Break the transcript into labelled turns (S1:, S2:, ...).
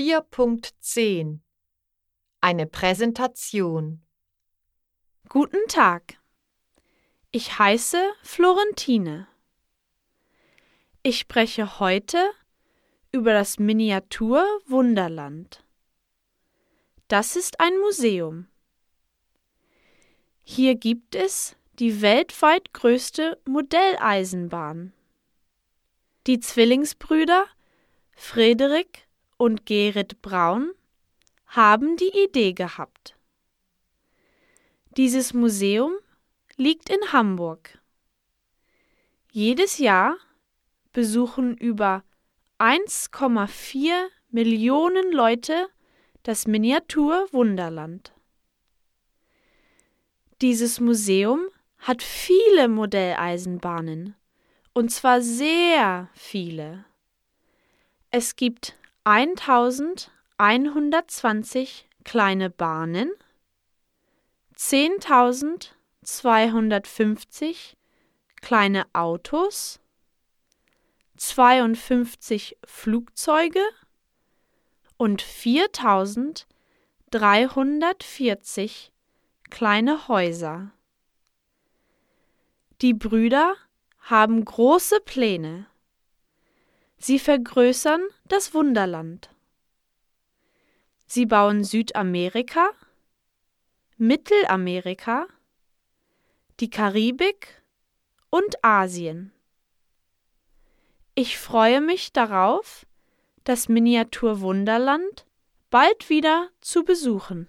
S1: 4.10 Eine Präsentation
S2: Guten Tag. Ich heiße Florentine. Ich spreche heute über das Miniatur Wunderland. Das ist ein Museum. Hier gibt es die weltweit größte Modelleisenbahn. Die Zwillingsbrüder Frederik und Gerrit Braun haben die Idee gehabt. Dieses Museum liegt in Hamburg. Jedes Jahr besuchen über 1,4 Millionen Leute das Miniatur Wunderland. Dieses Museum hat viele Modelleisenbahnen, und zwar sehr viele. Es gibt 1120 kleine Bahnen, 10.250 kleine Autos, 52 Flugzeuge und 4.340 kleine Häuser. Die Brüder haben große Pläne. Sie vergrößern das Wunderland. Sie bauen Südamerika, Mittelamerika, die Karibik und Asien. Ich freue mich darauf, das Miniatur Wunderland bald wieder zu besuchen.